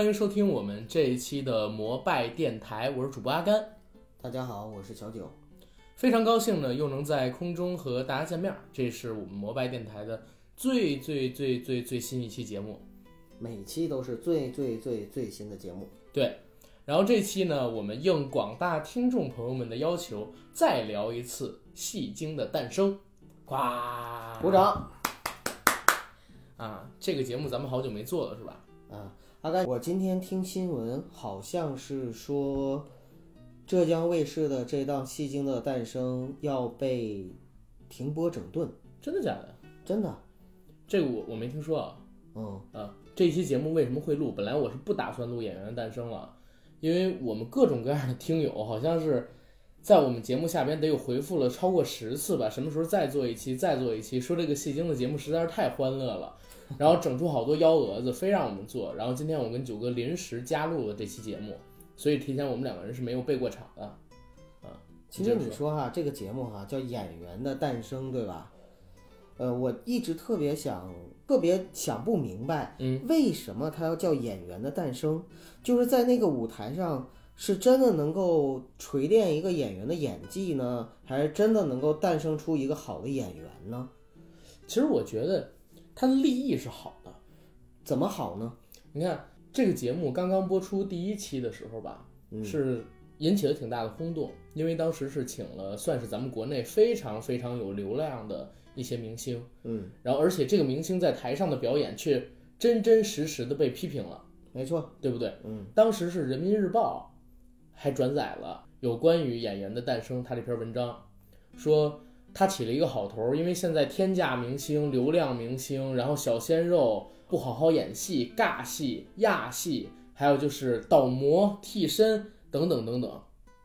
欢迎收听我们这一期的摩拜电台，我是主播阿甘。大家好，我是小九。非常高兴呢，又能在空中和大家见面儿。这是我们摩拜电台的最最最最最新一期节目。每期都是最最最最新的节目。对，然后这期呢，我们应广大听众朋友们的要求，再聊一次戏精的诞生。呱，鼓掌啊！这个节目咱们好久没做了，是吧？啊！阿甘，我今天听新闻，好像是说浙江卫视的这档《戏精的诞生》要被停播整顿，真的假的？真的。这个我我没听说啊。嗯啊，这一期节目为什么会录？本来我是不打算录《演员的诞生》了，因为我们各种各样的听友好像是在我们节目下边得有回复了超过十次吧，什么时候再做一期，再做一期，说这个戏精的节目实在是太欢乐了，然后整出好多幺蛾子，非让我们做。然后今天我跟九哥临时加入了这期节目，所以提前我们两个人是没有备过场的。啊，其实你说哈，这个节目哈叫《演员的诞生》，对吧？呃，我一直特别想，特别想不明白，嗯，为什么它要叫《演员的诞生》？就是在那个舞台上，是真的能够锤炼一个演员的演技呢，还是真的能够诞生出一个好的演员呢？其实我觉得它的立意是好的。怎么好呢？你看这个节目刚刚播出第一期的时候吧，是引起了挺大的轰动，因为当时是请了算是咱们国内非常非常有流量的一些明星，嗯，然后而且这个明星在台上的表演却真真实实的被批评了，没错，对不对？嗯，当时是人民日报还转载了有关于演员的诞生他这篇文章，说他起了一个好头儿，因为现在天价明星、流量明星，然后小鲜肉不好好演戏、尬戏、亚戏，还有就是倒模、替身等等等等，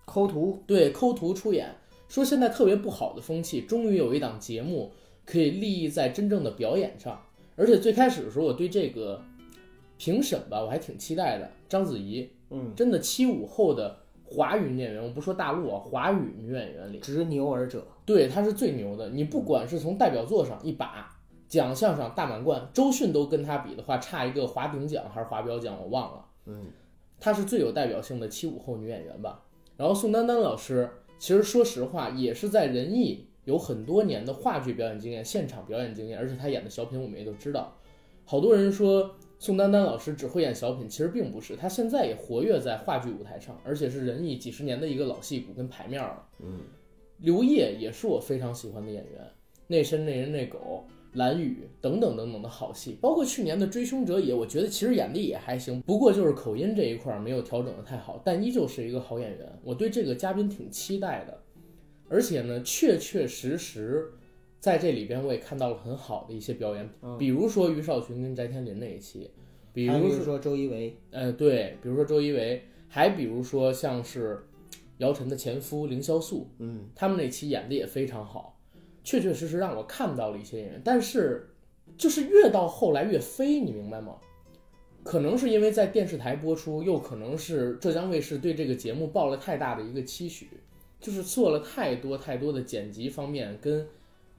抠图，对，抠图出演，说现在特别不好的风气，终于有一档节目可以立意在真正的表演上，而且最开始的时候，我对这个评审吧，我还挺期待的，章子怡，嗯，真的七五后的华语女演员，我不说大陆啊，华语女演员里，执牛耳者，对她是最牛的。你不管是从代表作上一把，奖项上大满贯，周迅都跟她比的话，差一个华鼎奖还是华表奖，我忘了。嗯，她是最有代表性的七五后女演员吧。然后宋丹丹老师，其实说实话也是在仁义有很多年的话剧表演经验、现场表演经验，而且她演的小品我们也都知道。好多人说宋丹丹老师只会演小品，其实并不是，她现在也活跃在话剧舞台上，而且是仁义几十年的一个老戏骨跟牌面了。嗯，刘烨也是我非常喜欢的演员，那身那人那狗。蓝雨等等等等的好戏，包括去年的《追凶者也》，我觉得其实演的也还行，不过就是口音这一块没有调整的太好，但依旧是一个好演员。我对这个嘉宾挺期待的，而且呢，确确实实在这里边我也看到了很好的一些表演，比如说于少群跟翟天临那一期，比如说说周一围，呃，对，比如说周一围，还比如说像是姚晨的前夫凌潇肃，嗯，他们那期演的也非常好。确确实实让我看到了一些演员，但是就是越到后来越飞，你明白吗？可能是因为在电视台播出，又可能是浙江卫视对这个节目抱了太大的一个期许，就是做了太多太多的剪辑方面跟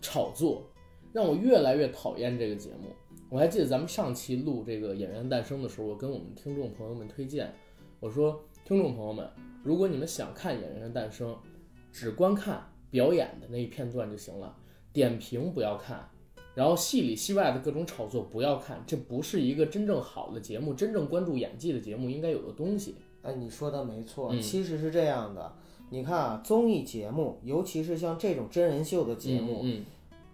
炒作，让我越来越讨厌这个节目。我还记得咱们上期录这个《演员诞生》的时候，我跟我们听众朋友们推荐，我说听众朋友们，如果你们想看《演员的诞生》，只观看。表演的那一片段就行了，点评不要看，然后戏里戏外的各种炒作不要看，这不是一个真正好的节目，真正关注演技的节目应该有的东西。哎，你说的没错，嗯其实是这样的。你看啊，综艺节目，尤其是像这种真人秀的节目，嗯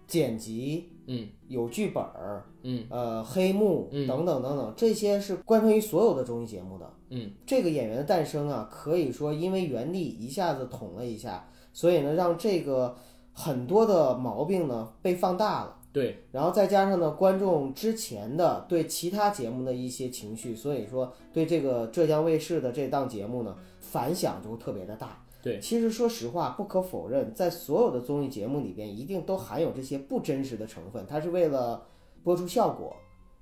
剪辑，嗯有剧本儿，嗯呃，黑幕嗯等等等等，这些是贯穿于所有的综艺节目的。嗯，这个演员的诞生啊，可以说因为原力一下子捅了一下。所以呢，让这个很多的毛病呢被放大了，对，然后再加上呢观众之前的对其他节目的一些情绪，所以说对这个浙江卫视的这档节目呢反响就特别的大。对，其实说实话，不可否认，在所有的综艺节目里边，一定都含有这些不真实的成分，它是为了播出效果，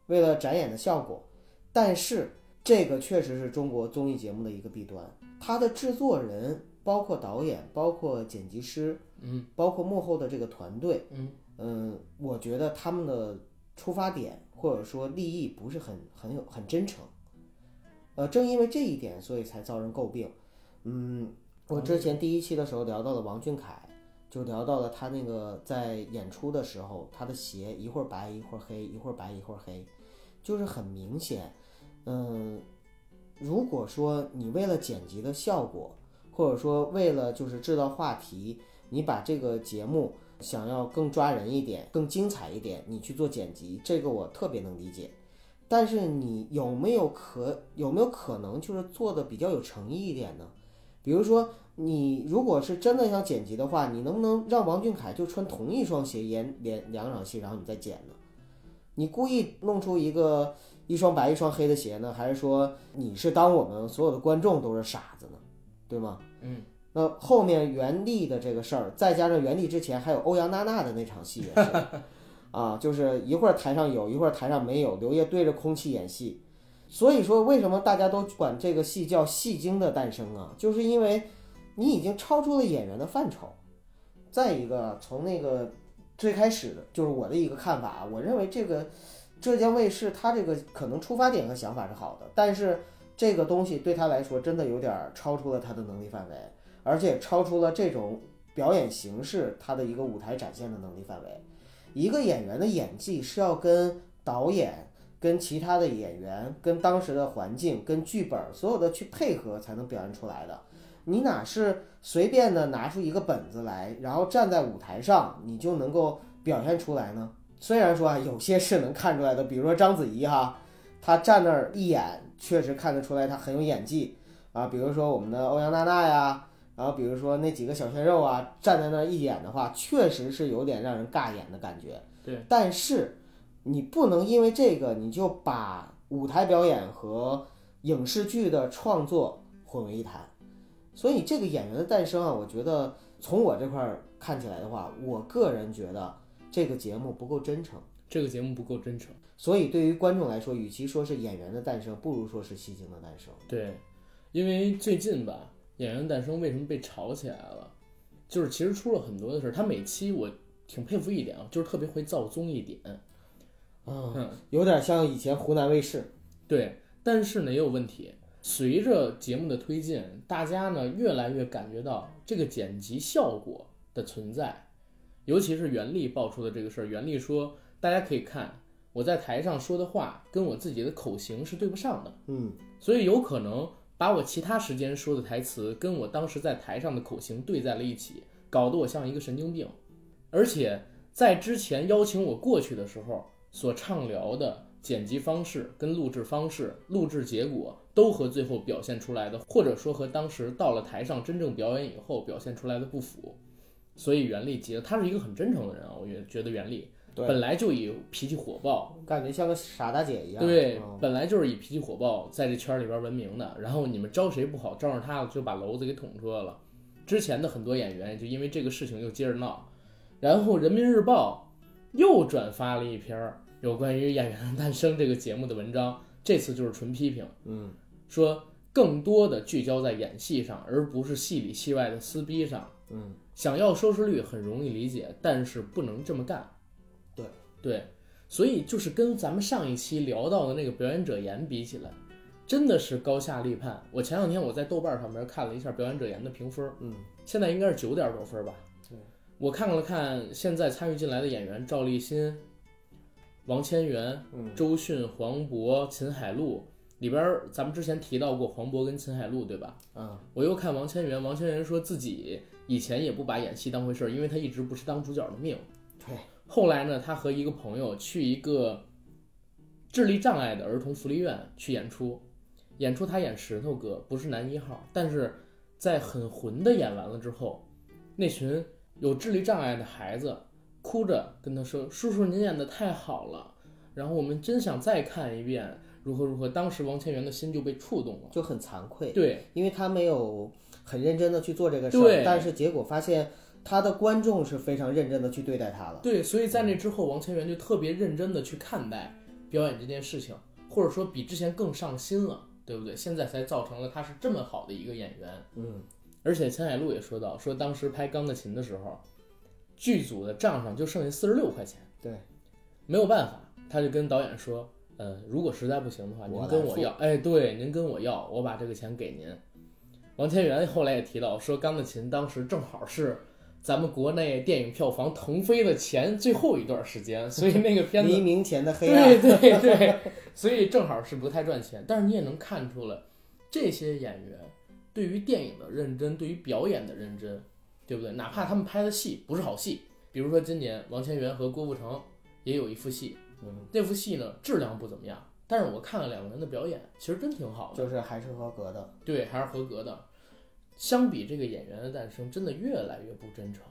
为了展演的效果。但是这个确实是中国综艺节目的一个弊端，它的制作人。包括导演，包括剪辑师，嗯，包括幕后的这个团队，嗯嗯，我觉得他们的出发点或者说利益不是很很有很真诚，呃，正因为这一点，所以才遭人诟病。嗯，我之前第一期的时候聊到了王俊凯，就聊到了他那个在演出的时候，他的鞋一会儿白一会儿黑，一会儿白一会儿黑，就是很明显。嗯，如果说你为了剪辑的效果，或者说为了就是制造话题，你把这个节目想要更抓人一点、更精彩一点，你去做剪辑，这个我特别能理解。但是你有没有可有没有可能就是做的比较有诚意一点呢？比如说，你如果是真的想剪辑的话，你能不能让王俊凯就穿同一双鞋演两两场戏，然后你再剪呢？你故意弄出一个一双白一双黑的鞋呢，还是说你是当我们所有的观众都是傻子呢？对吗？嗯，那后面袁立的这个事儿，再加上袁立之前还有欧阳娜娜的那场戏也是，啊，就是一会儿台上有，一会儿台上没有，刘烨对着空气演戏。所以说，为什么大家都管这个戏叫戏精的诞生啊？就是因为你已经超出了演员的范畴。再一个，从那个最开始的，就是我的一个看法，我认为这个浙江卫视它这个可能出发点和想法是好的，但是这个东西对他来说真的有点超出了他的能力范围，而且超出了这种表演形式他的一个舞台展现的能力范围。一个演员的演技是要跟导演。跟其他的演员、跟当时的环境、跟剧本所有的去配合，才能表现出来的。你哪是随便的拿出一个本子来，然后站在舞台上，你就能够表现出来呢？虽然说啊，有些是能看出来的，比如说章子怡哈，她站那儿一演，确实看得出来她很有演技啊。比如说我们的欧阳娜娜呀，然后比如说那几个小鲜肉啊，站在那儿一演的话，确实是有点让人尬演的感觉。对，但是。你不能因为这个，你就把舞台表演和影视剧的创作混为一谈。所以这个演员的诞生啊，我觉得从我这块儿看起来的话，我个人觉得这个节目不够真诚。这个节目不够真诚。所以对于观众来说，与其说是演员的诞生，不如说是戏精的诞生。对，因为最近吧，演员诞生为什么被炒起来了？就是其实出了很多的事儿。他每期我挺佩服一点啊，就是特别会造综艺点。嗯，有点像以前湖南卫视，对，但是呢也有问题。随着节目的推进，大家呢越来越感觉到这个剪辑效果的存在，尤其是袁立爆出的这个事儿。袁立说，大家可以看我在台上说的话跟我自己的口型是对不上的，嗯，所以有可能把我其他时间说的台词跟我当时在台上的口型对在了一起，搞得我像一个神经病。而且在之前邀请我过去的时候。所畅聊的剪辑方式跟录制方式、录制结果都和最后表现出来的，或者说和当时到了台上真正表演以后表现出来的不符，所以袁立急了。他是一个很真诚的人啊，我觉觉得袁立本来就以脾气火爆，感觉像个傻大姐一样。对，本来就是以脾气火爆在这圈里边闻名的。然后你们招谁不好，招上他了就把篓子给捅出来了。之前的很多演员就因为这个事情又接着闹，然后人民日报。又转发了一篇有关于《演员的诞生》这个节目的文章，这次就是纯批评，嗯，说更多的聚焦在演戏上，而不是戏里戏外的撕逼上，嗯，想要收视率很容易理解，但是不能这么干，对对，所以就是跟咱们上一期聊到的那个表演者言比起来，真的是高下立判。我前两天我在豆瓣上面看了一下表演者言的评分，嗯，现在应该是九点多分吧。我看了看现在参与进来的演员，赵立新、王千源、周迅、黄渤、秦海璐里边，咱们之前提到过黄渤跟秦海璐，对吧？嗯，我又看王千源，王千源说自己以前也不把演戏当回事儿，因为他一直不是当主角的命。对。后来呢，他和一个朋友去一个智力障碍的儿童福利院去演出，演出他演石头哥，不是男一号，但是在很混的演完了之后，那群。有智力障碍的孩子哭着跟他说：“叔叔，您演的太好了，然后我们真想再看一遍，如何如何。”当时王千源的心就被触动了，就很惭愧。对，因为他没有很认真的去做这个事儿，但是结果发现他的观众是非常认真的去对待他了。对，所以在那之后，王千源就特别认真的去看待表演这件事情，或者说比之前更上心了，对不对？现在才造成了他是这么好的一个演员。嗯。而且钱海璐也说到，说当时拍《钢的琴》的时候，剧组的账上就剩下四十六块钱。对，没有办法，他就跟导演说：“呃，如果实在不行的话，您跟我要，哎，对，您跟我要，我把这个钱给您。王千源后来也提到说，《钢的琴》当时正好是咱们国内电影票房腾飞的前最后一段时间，所以那个片子 黎明前的黑暗，对对对，所以正好是不太赚钱。但是你也能看出来，这些演员对于电影的认真，对于表演的认真，对不对？哪怕他们拍的戏不是好戏，比如说今年王千源和郭富城也有一部戏，嗯，那部戏呢质量不怎么样，但是我看了两个人的表演，其实真挺好的，就是还是合格的。对，还是合格的。相比这个演员的诞生，真的越来越不真诚。《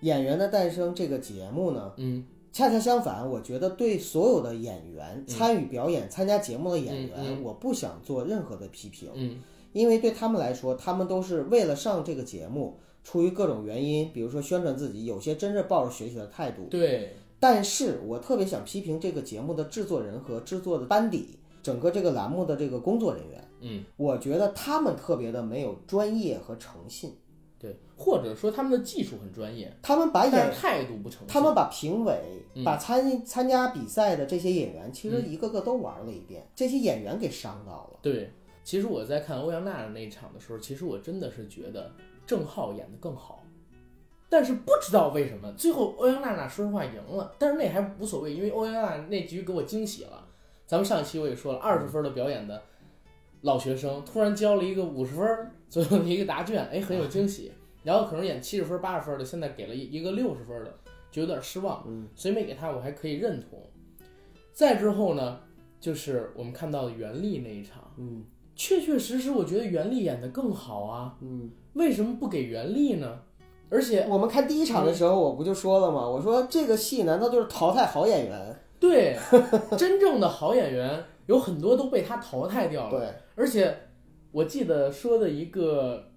演员的诞生》这个节目呢，嗯恰恰相反，我觉得对所有的演员、参与表演、参加节目的演员，我不想做任何的批评，嗯因为对他们来说，他们都是为了上这个节目，出于各种原因，比如说宣传自己，有些真是抱着学习的态度。对，但是我特别想批评这个节目的制作人和制作的班底，整个这个栏目的这个工作人员，嗯我觉得他们特别的没有专业和诚信，对，或者说他们的技术很专业，他们把演态度不诚信。他们把评委、嗯把参参加比赛的这些演员，其实一个个都玩了一遍，这些演员给伤到了。对，其实我在看欧阳娜娜那一场的时候，其实我真的是觉得郑浩演的更好，但是不知道为什么最后欧阳娜娜说实话赢了，但是那还无所谓，因为欧阳娜娜那局给我惊喜了。咱们上一期我也说了，二十分的表演的老学生突然交了一个五十分左右的一个答卷，哎，很有惊喜。然后可能演七十分、八十分的，现在给了一一个六十分的，就有点失望。嗯，所以没给他，我还可以认同。再之后呢，就是我们看到的袁立那一场，嗯确确实实，我觉得袁立演的更好啊。嗯，为什么不给袁立呢？而且，我们看第一场的时候，我不就说了吗？我说这个戏难道就是淘汰好演员？对 真正的好演员有很多都被他淘汰掉了。对，而且我记得说的一个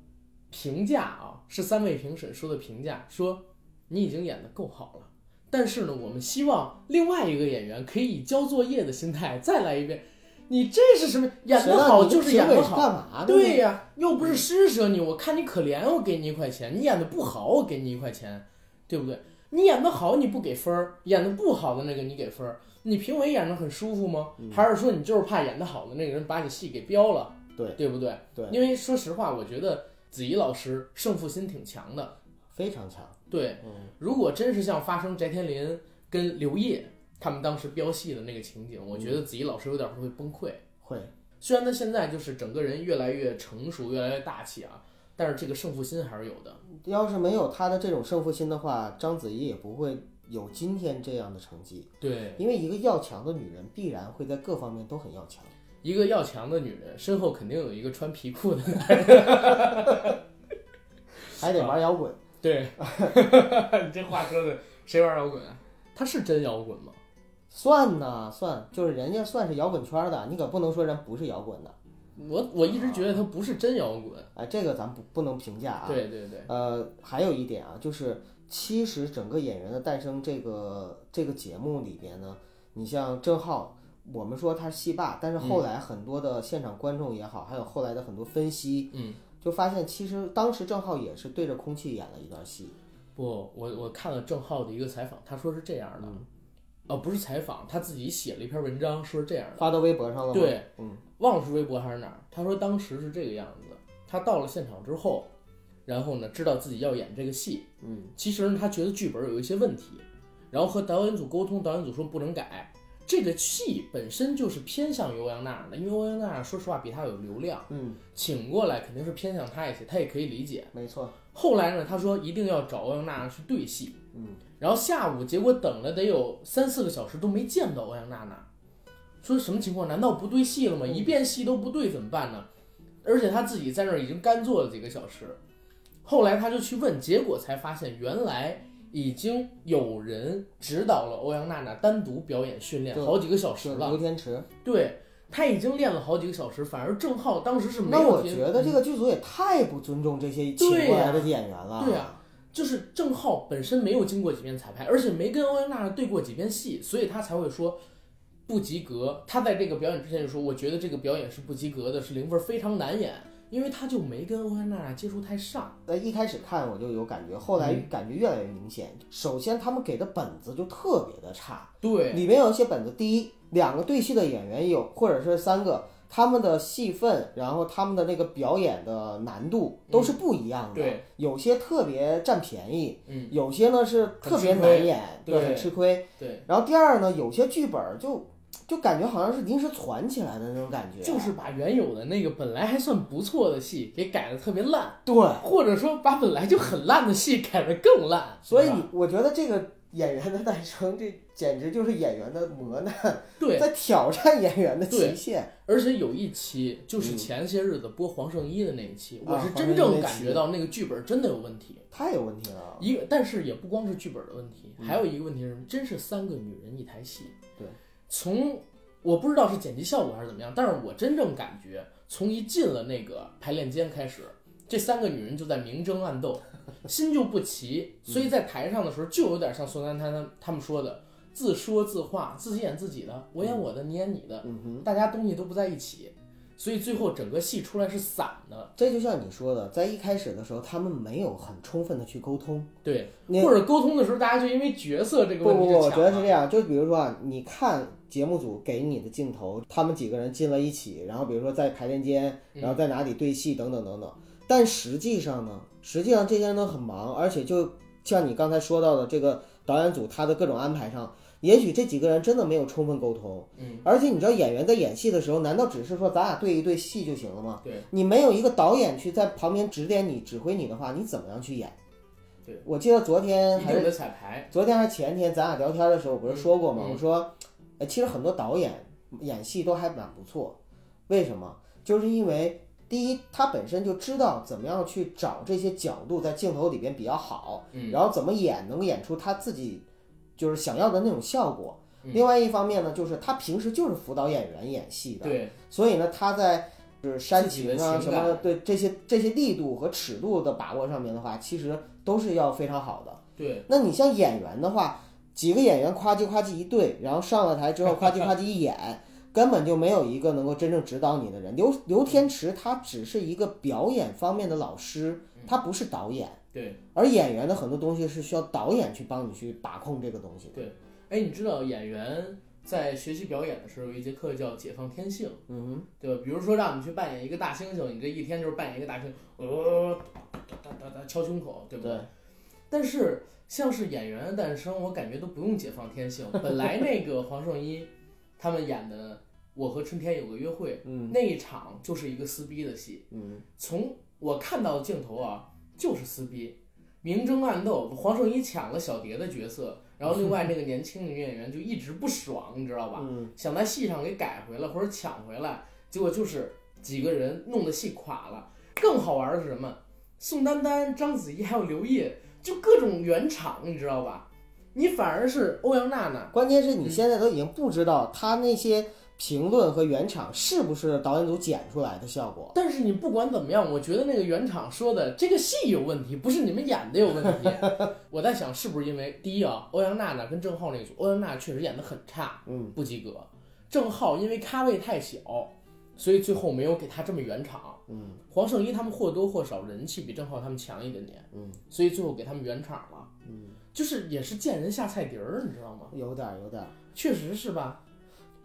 评价啊，是三位评审说的评价，说你已经演的够好了，但是呢，我们希望另外一个演员可以以交作业的心态再来一遍。你这是什么？演得好就是演得好？对，呀，又不是施舍你，我看你可怜，我给你一块钱；你演的不好，我给你一块钱，对不对？你演的好你不给分儿，演的不好的那个你给分儿，你评委演的很舒服吗？还是说你就是怕演的好的那个人把你戏给标了？对对不对？对因为说实话，我觉得子怡老师胜负心挺强的。非常强。对，嗯如果真是像发生翟天临跟刘烨他们当时飙戏的那个情景，我觉得子怡老师有点会崩溃。会，虽然他现在就是整个人越来越成熟，越来越大气啊，但是这个胜负心还是有的。要是没有他的这种胜负心的话，章子怡也不会有今天这样的成绩。对，因为一个要强的女人，必然会在各方面都很要强。一个要强的女人身后肯定有一个穿皮裤的男人。还得玩摇滚。对，你这话说的，谁玩摇滚啊？他是真摇滚吗？算呐算，就是人家算是摇滚圈的，你可不能说人不是摇滚的。我我一直觉得他不是真摇滚。哎，这个咱不不能评价啊。对对对，呃，还有一点啊，就是其实整个《演员的诞生》这个这个节目里边呢，你像郑浩，我们说他是戏霸，但是后来很多的现场观众也好，还有后来的很多分析，嗯，就发现其实当时郑浩也是对着空气演了一段戏。不，我我看了郑浩的一个采访，他说是这样的，哦，不是采访，他自己写了一篇文章，说是这样的。发到微博上了吗？对，嗯，忘了是微博还是哪儿。他说当时是这个样子，他到了现场之后，然后呢，知道自己要演这个戏，嗯，其实呢，他觉得剧本有一些问题，然后和导演组沟通，导演组说不能改。这个戏本身就是偏向于欧阳娜娜的，因为欧阳娜娜说实话比他有流量，嗯，请过来肯定是偏向他一些，他也可以理解。没错，后来呢，他说一定要找欧阳娜娜去对戏，嗯，然后下午结果等了得有三四个小时都没见到欧阳娜娜，说什么情况？难道不对戏了吗？一遍戏都不对怎么办呢？而且他自己在那儿已经干坐了几个小时，后来他就去问，结果才发现原来已经有人指导了欧阳娜娜单独表演训练好几个小时了，刘天池。对他已经练了好几个小时，反而郑浩当时是没那我有觉得这个剧组也太不尊重这些请对过来的演员了。对啊，就是郑浩本身没有经过几遍彩排，而且没跟欧阳娜娜对过几遍戏，所以他才会说不及格。他在这个表演之前就说，我觉得这个表演是不及格的，是零分，非常难演。因因为他就没跟欧阳娜娜接触太上。呃一开始看我就有感觉，后来嗯感觉越来越明显。首先他们给的本子就特别的差，对，里面有一些本子，第一两个对戏的演员有，或者是三个，他们的戏份，然后他们的那个表演的难度都是不一样的。对，有些特别占便宜，嗯，有些呢是特别难演，对很吃亏。对，然后第二呢，有些剧本就就感觉好像是临时攒起来的那种感觉，就是把原有的那个本来还算不错的戏给改的特别烂，对。或者说把本来就很烂的戏改的更烂。所以我觉得这个演员的诞生，这简直就是演员的磨难，对，在挑战演员的极限。而且有一期就是前些日子播黄圣依的那一期，我是真正感觉到那个剧本真的有问题。太有问题了。一个，但是也不光是剧本的问题，还有一个问题是什么？真是三个女人一台戏。对，从我不知道是剪辑效果还是怎么样，但是我真正感觉，从一进了那个排练间开始，这三个女人就在明争暗斗，心就不齐，所以在台上的时候就有点像宋丹丹他们说的，自说自话，自己演自己的，我演我的，你演你的，嗯哼，大家东西都不在一起，所以最后整个戏出来是散的。这就像你说的，在一开始的时候，他们没有很充分的去沟通。对，或者沟通的时候，大家就因为角色这个不不不，我觉得是这样，就比如说啊，你看节目组给你的镜头，他们几个人进了一起，然后比如说在排练间，嗯然后在哪里对戏等等等等。但实际上呢，实际上这些人都很忙，而且就像你刚才说到的这个导演组他的各种安排上，也许这几个人真的没有充分沟通。嗯，而且你知道演员在演戏的时候，难道只是说咱俩对一对戏就行了吗？对，你没有一个导演去在旁边指点你、指挥你的话，你怎么样去演？对，我记得昨天还是彩排。昨天还是前天，咱俩聊天的时候，我不是说过吗？我说，哎，其实很多导演演戏都还蛮不错，为什么？就是因为第一，他本身就知道怎么样去找这些角度在镜头里边比较好，嗯然后怎么演能演出他自己就是想要的那种效果。嗯另外一方面呢，就是他平时就是辅导演员演戏的，对，所以呢，他在就是煽情啊什么对这些这些力度和尺度的把握上面的话，其实都是要非常好的。对，那你像演员的话，几个演员夸叽夸叽一对，然后上了台之后夸叽夸叽一演，根本就没有一个能够真正指导你的人。刘刘天池他只是一个表演方面的老师，他不是导演。对，而演员的很多东西是需要导演去帮你去把控这个东西。对哎，你知道演员在学习表演的时候有一节课叫解放天性，嗯对吧？比如说让你去扮演一个大猩猩，你这一天就是扮演一个大猩猩，呃，哒哒哒哒敲胸口，对，不对？对，但是像是演员的诞生，我感觉都不用解放天性。本来那个黄圣依他们演的《我和春天有个约会》嗯那一场就是一个撕逼的戏，嗯从我看到的镜头啊，就是撕逼，明争暗斗。黄圣依抢了小蝶的角色，然后另外那个年轻女演员就一直不爽，你知道吧？嗯，想在戏上给改回来或者抢回来，结果就是几个人弄得戏垮了。更好玩的是什么？宋丹丹、章子怡还有刘烨，就各种圆场，你知道吧？你反而是欧阳娜娜，关键是你现在都已经不知道她那些评论和原场是不是导演组剪出来的效果。但是你不管怎么样，我觉得那个原场说的这个戏有问题，不是你们演的有问题。我在想是不是因为第一啊，欧阳娜娜跟郑浩那个组，欧阳娜娜确实演的很差，嗯，不及格。郑浩因为咖位太小，所以最后没有给他这么圆场。嗯黄圣依他们或多或少人气比郑浩他们强一点点，嗯所以最后给他们圆场了。嗯，就是也是见人下菜碟儿，你知道吗？有点儿有点儿。确实是吧？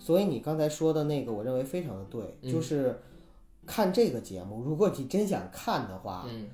所以你刚才说的那个，我认为非常的对，嗯。就是看这个节目，如果你真想看的话，嗯，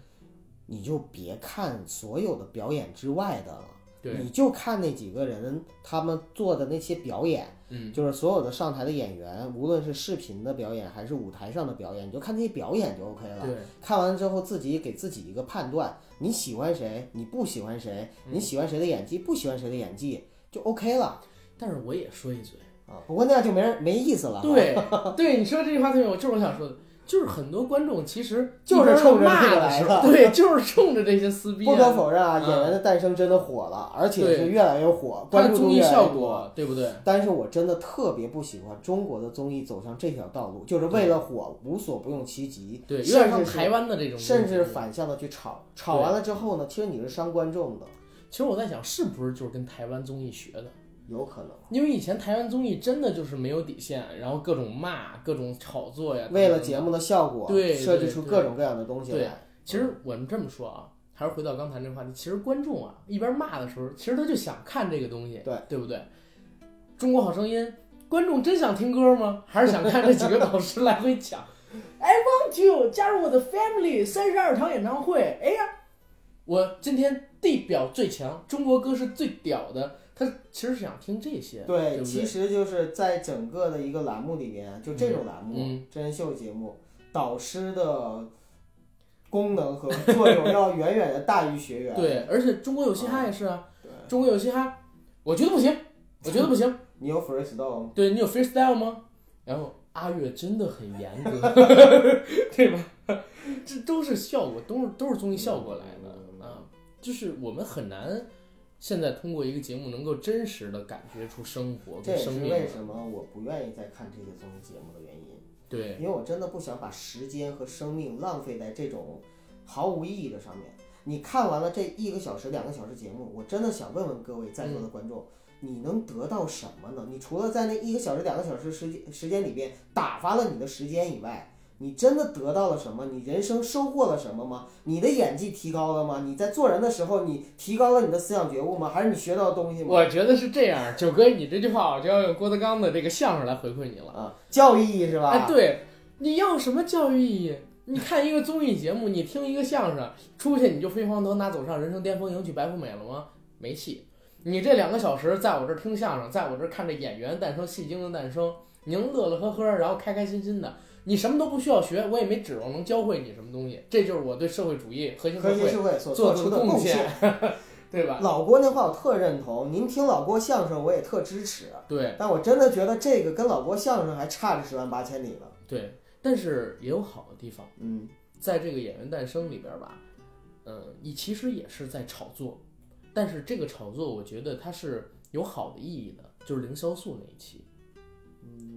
你就别看所有的表演之外的了，对，你就看那几个人他们做的那些表演，嗯，就是所有的上台的演员，无论是视频的表演还是舞台上的表演，你就看那些表演就 OK 了。对，看完之后自己给自己一个判断，你喜欢谁，你不喜欢谁，你喜欢谁的演技，不喜欢谁的演技就 OK 了。但是我也说一嘴，啊。不过那样就没人没意思了。对，对，你说这句话特别，我就是我想说的，就是很多观众其实就是冲着这个来的对，就是冲着这些撕逼、啊。不可否认啊，嗯演员的诞生真的火了，而且是越来越火，它的关注度越来综艺效越多。果，对不对？但是我真的特别不喜欢中国的综艺走向这条道路，就是为了火无所不用其极，对，有点像甚至台湾的这种，甚至。反向的去炒，炒完了之后呢，其实你是伤观众的。其实我在想，是不是就是跟台湾综艺学的？有可能。因为以前台湾综艺真的就是没有底线，然后各种骂、各种炒作呀。为了节目的效果，对设计出各种各样的东西对来。其实我们这么说啊，还是回到刚才那个话题，其实观众啊一边骂的时候，其实他就想看这个东西，对对不对？中国好声音，观众真想听歌吗？还是想看这几个导师来回抢？I want you 加入我的 family，三十二场演唱会。哎呀，我今天地表最强，中国歌是最屌的。他其实是想听这些，对？其实就是在整个的一个栏目里面，就这种栏目、嗯真人秀节目，导师的功能和作用要远远的大于学员。对，而且中国有嘻哈也是啊，对，中国有嘻哈，我觉得不行，我觉得不行。你有 freestyle，吗对你有 freestyle 吗？然后阿月真的很严格，对吧？这都是效果，都是都是综艺效果来的啊。就是我们很难现在通过一个节目能够真实的感觉出生活这也是跟生命。为什么我不愿意再看这些综艺节目的原因。对，因为我真的不想把时间和生命浪费在这种毫无意义的上面。你看完了这一个小时、两个小时节目，我真的想问问各位在座的观众，你能得到什么呢？你除了在那一个小时、两个小时时间时间里边打发了你的时间以外，你真的得到了什么？你人生收获了什么吗？你的演技提高了吗？你在做人的时候，你提高了你的思想觉悟吗？还是你学到的东西吗？我觉得是这样。九哥，你这句话我就要用郭德纲的这个相声来回馈你了。啊，教育意义是吧？哎，对，你要什么教育意义？你看一个综艺节目，你听一个相声，出去你就飞黄腾达，走上人生巅峰，迎娶白富美了吗？没戏。你这两个小时在我这儿听相声，在我这儿看着演员诞生、戏精的诞生，您乐乐呵呵，然后开开心心的，你什么都不需要学，我也没指望能教会你什么东西。这就是我对社会主义核心社会做出的贡贡献，对吧？老郭那话我特认同，您听老郭相声我也特支持，对但我真的觉得这个跟老郭相声还差着十万八千里呢。对，但是也有好的地方。嗯，在这个演员诞生里边儿吧，嗯，你其实也是在炒作，但是这个炒作我觉得它是有好的意义的，就是凌潇肃那一期，嗯，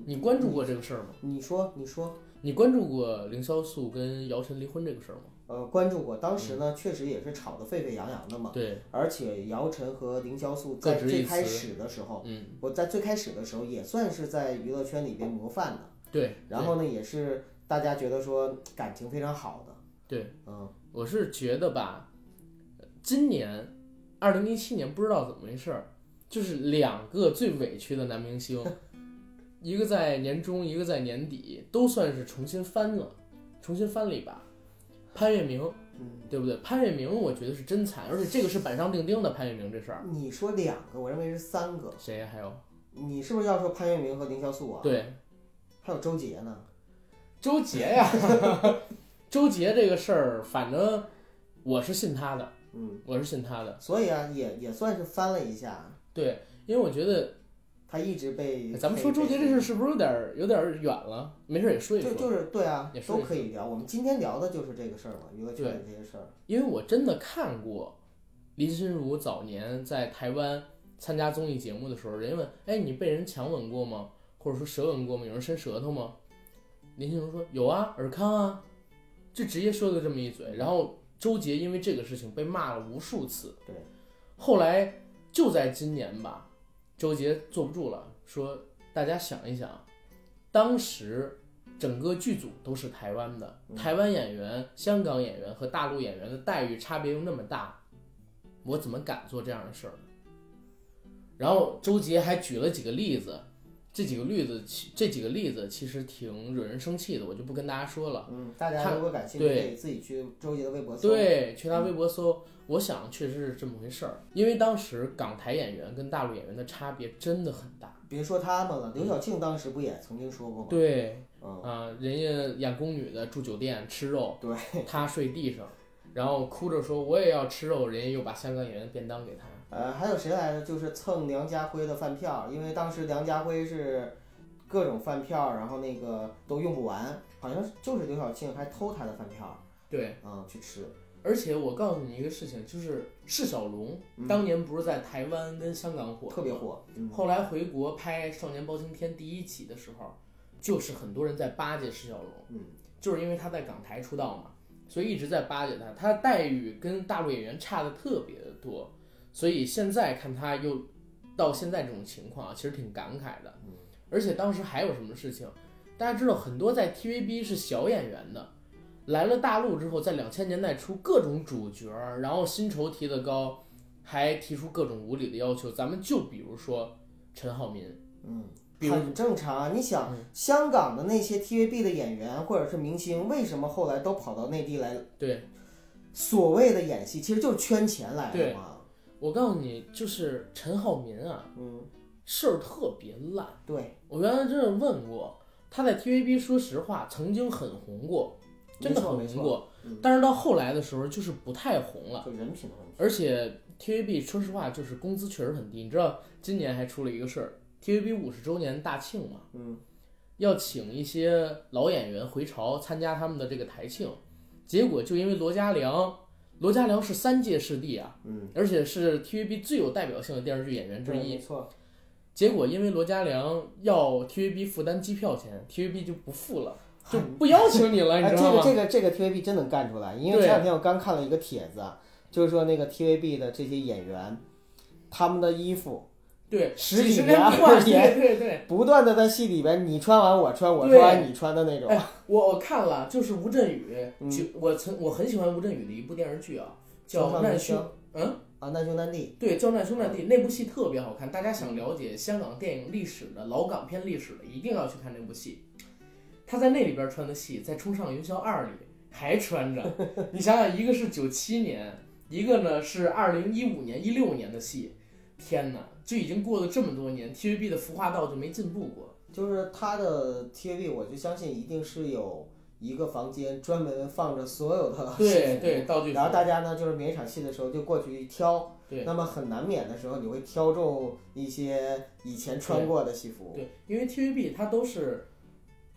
你关注过这个事儿吗？你说你说，你关注过凌潇肃跟姚晨离婚这个事儿吗？呃，关注过，当时呢确实也是吵得沸沸扬扬的嘛。对，而且姚晨和凌潇肃在最开始的时候，嗯，我在最开始的时候也算是在娱乐圈里边模范的，对，然后呢也是大家觉得说感情非常好的。对，嗯，我是觉得吧，今年二零一七年不知道怎么回事儿，就是两个最委屈的男明星，一个在年中，一个在年底，都算是重新翻了，重新翻了一把。潘粤明，嗯，对不对？潘粤明，我觉得是真惨，而且这个是板上钉钉的。潘粤明这事儿，你说两个，我认为是三个。谁呀？还有你是不是要说潘粤明和凌潇肃啊？，对还有周杰呢？周杰呀，周杰这个事儿，反正我是信他的，嗯，我是信他的。所以啊，也也算是翻了一下。对，因为我觉得他一直被咱们说周杰这事是不是有点儿有点儿远了？没事儿也说一说，就就是对啊也，说都可以聊。我们今天聊的就是这个事儿嘛，娱乐圈的这些事儿。因为我真的看过林心如早年在台湾参加综艺节目的时候，人家问：“哎，你被人强吻过吗？或者说舌吻过吗？有人伸舌头吗？”林心如说：“有啊，尔康啊。”就直接说了这么一嘴。然后周杰因为这个事情被骂了无数次。对，后来就在今年吧，周杰坐不住了，说：“大家想一想，当时整个剧组都是台湾的，台湾演员、香港演员和大陆演员的待遇差别又那么大，我怎么敢做这样的事儿？”然后周杰还举了几个例子，这几个例子其这几个例子其实挺惹人生气的，我就不跟大家说了。嗯，大家如果感兴趣，可以自己去周杰的微博搜。对，去他微博搜，我想确实是这么回事儿。因为当时港台演员跟大陆演员的差别真的很大。别说他们了，刘晓庆当时不也曾经说过吗？对，嗯，啊、人家演宫女的住酒店吃肉，对，他睡地上，然后哭着说我也要吃肉，人家又把香港演员的便当给他。呃，还有谁来着？就是蹭梁家辉的饭票，因为当时梁家辉是各种饭票，然后那个都用不完，好像就是刘晓庆还偷他的饭票，对，嗯，去吃。而且我告诉你一个事情，就是释小龙、当年不是在台湾跟香港火，嗯特别。火。嗯，后来回国拍《少年包青天》第一期的时候，就是很多人在巴结释小龙，嗯，就是因为他在港台出道嘛，所以一直在巴结他，他的待遇跟大陆演员差的特别的多，所以现在看他又到现在这种情况啊，其实挺感慨的。而且当时还有什么事情？大家知道很多在 TVB 是小演员的，来了大陆之后，在两千年代初各种主角儿，然后薪酬提得高，还提出各种无理的要求。咱们就比如说陈浩民，嗯，很正常啊。你想，嗯香港的那些 TVB 的演员或者是明星，为什么后来都跑到内地来？对所谓的演戏，其实就是圈钱来的嘛。我告诉你，就是陈浩民啊，嗯，事儿特别烂。对，我原来真的问过他在 TVB，说实话曾经很红过，真的很红过嗯，但是到后来的时候就是不太红了。就人品的问题。而且 TVB 说实话就是工资确实很低，你知道今年还出了一个事儿，TVB 五十周年大庆嘛，嗯，要请一些老演员回朝参加他们的这个台庆，结果就因为罗嘉良，罗嘉良是三届视帝啊，嗯，而且是 TVB 最有代表性的电视剧演员之，一没，错。结果因为罗嘉良要 TVB 负担机票钱，TVB 就不付了，就不邀请你了，你知道吗？这个这个这个 TVB 真能干出来，因为前两天我刚看了一个帖子啊，就是说那个 TVB 的这些演员，他们的衣服对，十几年二十年 对对对。不断的在戏里边，你穿完我穿，我穿完你穿的那种。哎，我我看了，就是吴镇宇，嗯就我曾我很喜欢吴镇宇的一部电视剧啊，叫上《难兄》，嗯，啊，难兄难弟。对，叫《难兄难弟》那部戏特别好看，大家想了解香港电影历史的老港片历史的，一定要去看那部戏。他在那里边穿的戏，在《冲上云霄二》里还穿着，你想想，一个是九七年，一个呢是二零一五年、一六年的戏，天哪，就已经过了这么多年，TVB 的服化道就没进步过。就是他的 TVB，我就相信一定是有一个房间专门放着所有的对对，道具然后大家呢，就是每一场戏的时候就过去一挑，对那么很难免的时候，你会挑中一些以前穿过的戏服。对，因为 TVB 它都是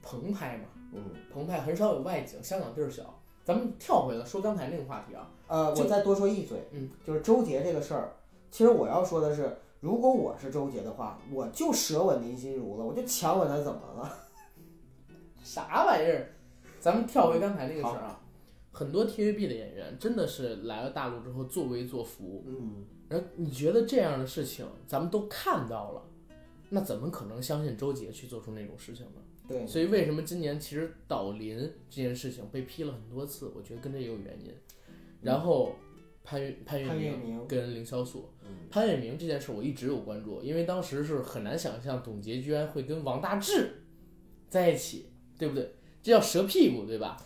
棚拍嘛，嗯，棚拍很少有外景，香港地儿小。咱们跳回来说刚才那个话题啊，呃，我再多说一嘴，嗯，就是周杰这个事儿，其实我要说的是，如果我是周杰的话，我就舌吻林心如了，我就强吻她，怎么了？啥玩意儿？咱们跳回刚才那个事儿啊，很多 TVB 的演员真的是来了大陆之后作威作福，嗯，然后你觉得这样的事情咱们都看到了，那怎么可能相信周杰去做出那种事情呢？对，所以为什么今年其实导林这件事情被批了很多次，我觉得跟这也有原因。然后潘粤潘粤明明，跟凌潇肃，嗯潘粤明这件事我一直有关注，因为当时是很难想象董洁居然会跟王大治在一起，对不对？这叫蛇屁股，对吧？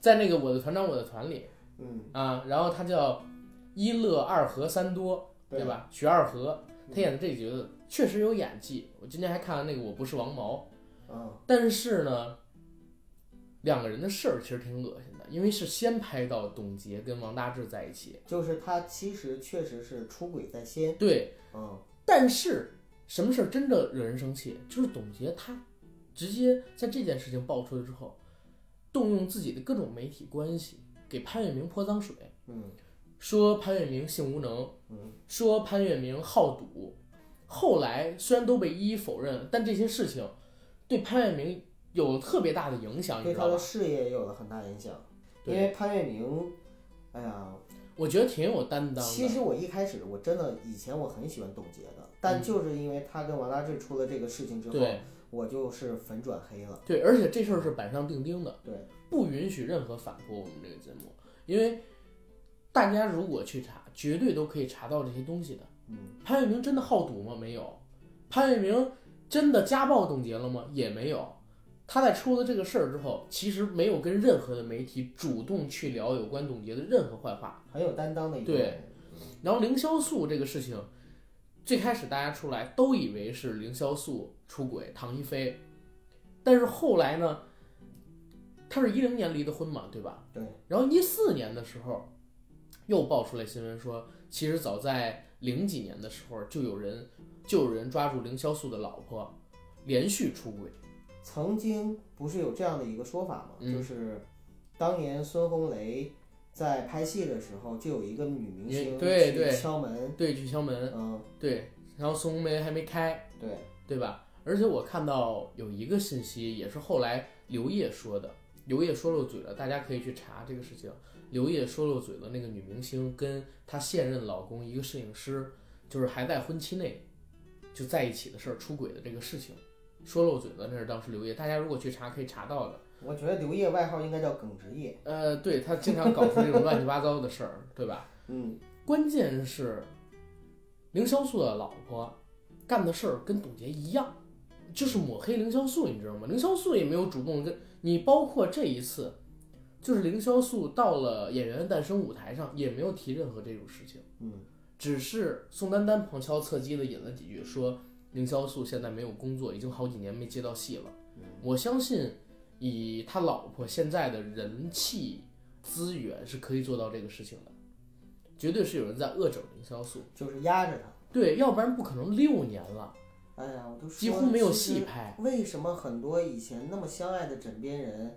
在那个我的团长我的团里嗯，啊，然后他叫一乐二和三多，对吧？徐二和，他演的这个角色确实有演技。我今天还看了那个《我不是王毛》，嗯，但是呢，两个人的事儿其实挺恶心的，因为是先拍到董洁跟王大治在一起，就是他其实确实是出轨在先，对，嗯，但是什么事儿真的惹人生气，就是董洁她直接在这件事情爆出来之后，动用自己的各种媒体关系给潘粤明泼脏水，嗯，说潘粤明性无能，嗯，说潘粤明好赌。后来虽然都被一一否认，但这些事情对潘粤明有特别大的影响？对他的事业也有了很大影响。因为潘粤明，哎呀，我觉得挺有担当的。其实我一开始我真的以前我很喜欢董洁的，但就是因为他跟王大治出了这个事情之后，嗯我就是粉转黑了。对，而且这事儿是板上钉钉的，对，不允许任何反驳我们这个节目，因为大家如果去查，绝对都可以查到这些东西的。嗯，潘粤明真的好赌吗？没有。潘粤明真的家暴董洁了吗？也没有。他在出了这个事儿之后，其实没有跟任何的媒体主动去聊有关董洁的任何坏话。很有担当的一个对。然后凌潇肃这个事情，最开始大家出来都以为是凌潇肃出轨唐一菲，但是后来呢，他是一零年离的婚嘛，对吧？对。然后一四年的时候，又爆出来新闻说，其实早在零几年的时候，就有人就有人抓住凌潇肃的老婆，连续出轨。曾经不是有这样的一个说法吗？嗯。就是当年孙红雷在拍戏的时候，就有一个女明星去对对。敲门，对，去敲门，嗯，对，然后孙红雷还没开，对，对吧？而且我看到有一个信息，也是后来刘烨说的，刘烨说漏嘴了，大家可以去查这个事情。刘烨说漏嘴了，那个女明星跟她现任老公一个摄影师，就是还在婚期内就在一起的事儿、出轨的这个事情，说漏嘴了那是当时刘烨，大家如果去查可以查到的。我觉得刘烨外号应该叫耿直烨。呃，对他经常搞出这种乱七八糟的事儿，对吧？嗯，关键是凌潇肃的老婆干的事儿跟董洁一样，就是抹黑凌潇肃，你知道吗？凌潇肃也没有主动跟你，包括这一次，就是凌潇肃到了《演员的诞生》舞台上，也没有提任何这种事情。嗯，只是宋丹丹旁敲侧击的引了几句，说凌潇肃现在没有工作，已经好几年没接到戏了。我相信以他老婆现在的人气资源是可以做到这个事情的，绝对是有人在恶整凌潇肃。就是压着他。对，要不然不可能六年了，哎呀，我都说几乎没有戏拍。为什么很多以前那么相爱的枕边人，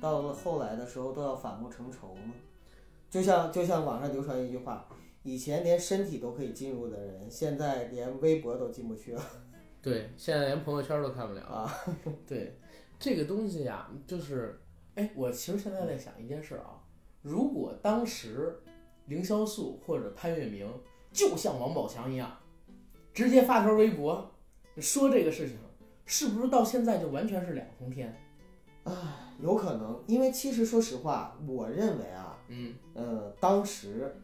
到了后来的时候都要反目成仇呢？就像就像网上流传一句话，以前连身体都可以进入的人，现在连微博都进不去了。对，现在连朋友圈都看不了啊。对，这个东西呀，就是，哎，我其实现在在想一件事啊，如果当时凌潇肃或者潘粤明就像王宝强一样，直接发条微博说这个事情，是不是到现在就完全是两重天？有可能，因为其实说实话，我认为啊，嗯，呃，当时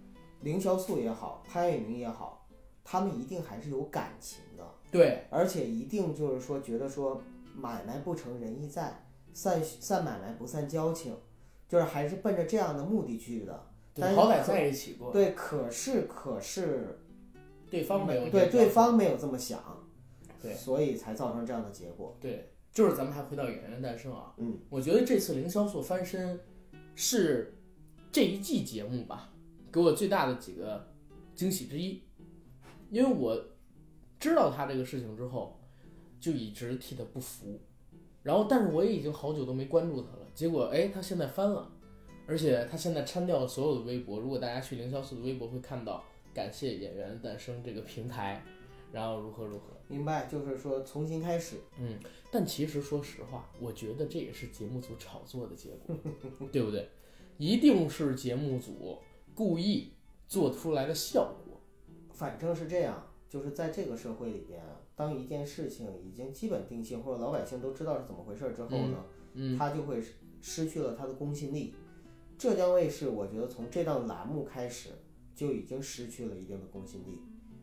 凌潇肃也好，潘粤明也好，他们一定还是有感情的。对，而且一定就是说觉得说买卖不成仁义在，散散买卖不散交情，就是还是奔着这样的目的去的。对但是好歹在一起过，对，可是可是对方没有对对方没有这么想，对所以才造成这样的结果。对，就是咱们还回到《演员诞生》啊，嗯，我觉得这次凌潇肃翻身是这一季节目吧，给我最大的几个惊喜之一，因为我知道他这个事情之后，就一直替他不服，然后但是我也已经好久都没关注他了，结果哎，他现在翻了，而且他现在删掉了所有的微博，如果大家去凌潇肃的微博会看到感谢《演员的诞生》这个平台，然后如何如何。明白，就是说重新开始。嗯但其实说实话，我觉得这也是节目组炒作的结果，对不对？一定是节目组故意做出来的效果。反正是这样，就是在这个社会里边啊，当一件事情已经基本定性，或者老百姓都知道是怎么回事之后呢，嗯，它就会失去了它的公信力。浙江卫视，我觉得从这档栏目开始就已经失去了一定的公信力。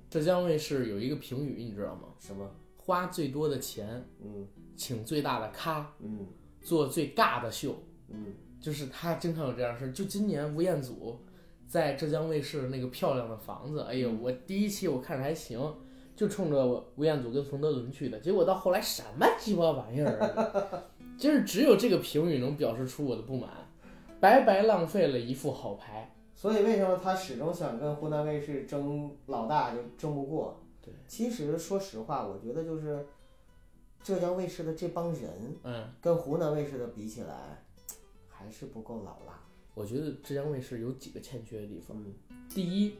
浙江卫视有一个评语，你知道吗？什么？花最多的钱，嗯请最大的咖，嗯做最尬的秀，嗯，就是他经常有这样的事儿。就今年吴彦祖在浙江卫视那个漂亮的房子，哎呦，我第一期我看着还行，就冲着吴彦祖跟冯德伦去的，结果到后来什么鸡巴玩意儿啊！就是只有这个评语能表示出我的不满，白白浪费了一副好牌。所以为什么他始终想跟湖南卫视争老大就争不过？对，其实说实话，我觉得就是浙江卫视的这帮人嗯，跟湖南卫视的比起来，还是不够老辣。我觉得浙江卫视有几个欠缺的地方。嗯第一，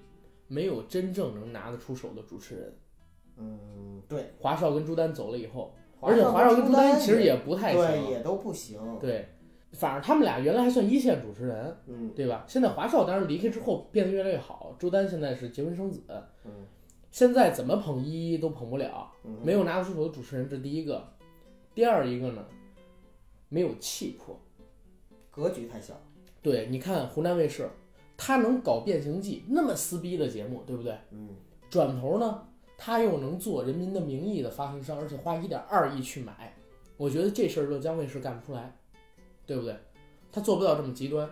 没有真正能拿得出手的主持人。嗯，对，华少跟朱丹走了以后，而且华华少跟朱丹其实也也不太行。对也都不行。对，反正他们俩原来还算一线主持人，嗯对吧？现在华少当然离开之后变得越来越好，朱丹现在是结婚生子，嗯现在怎么捧一一都捧不了，嗯，没有拿得出手的主持人，这第一个。第二一个呢，没有气魄。格局太小。对，你看湖南卫视，他能搞《变形记》那么撕逼的节目，对不对？嗯转头呢，他又能做《人民的名义》的发行商，而且花一点二亿去买，我觉得这事儿浙江卫视干不出来，对不对？他做不到这么极端。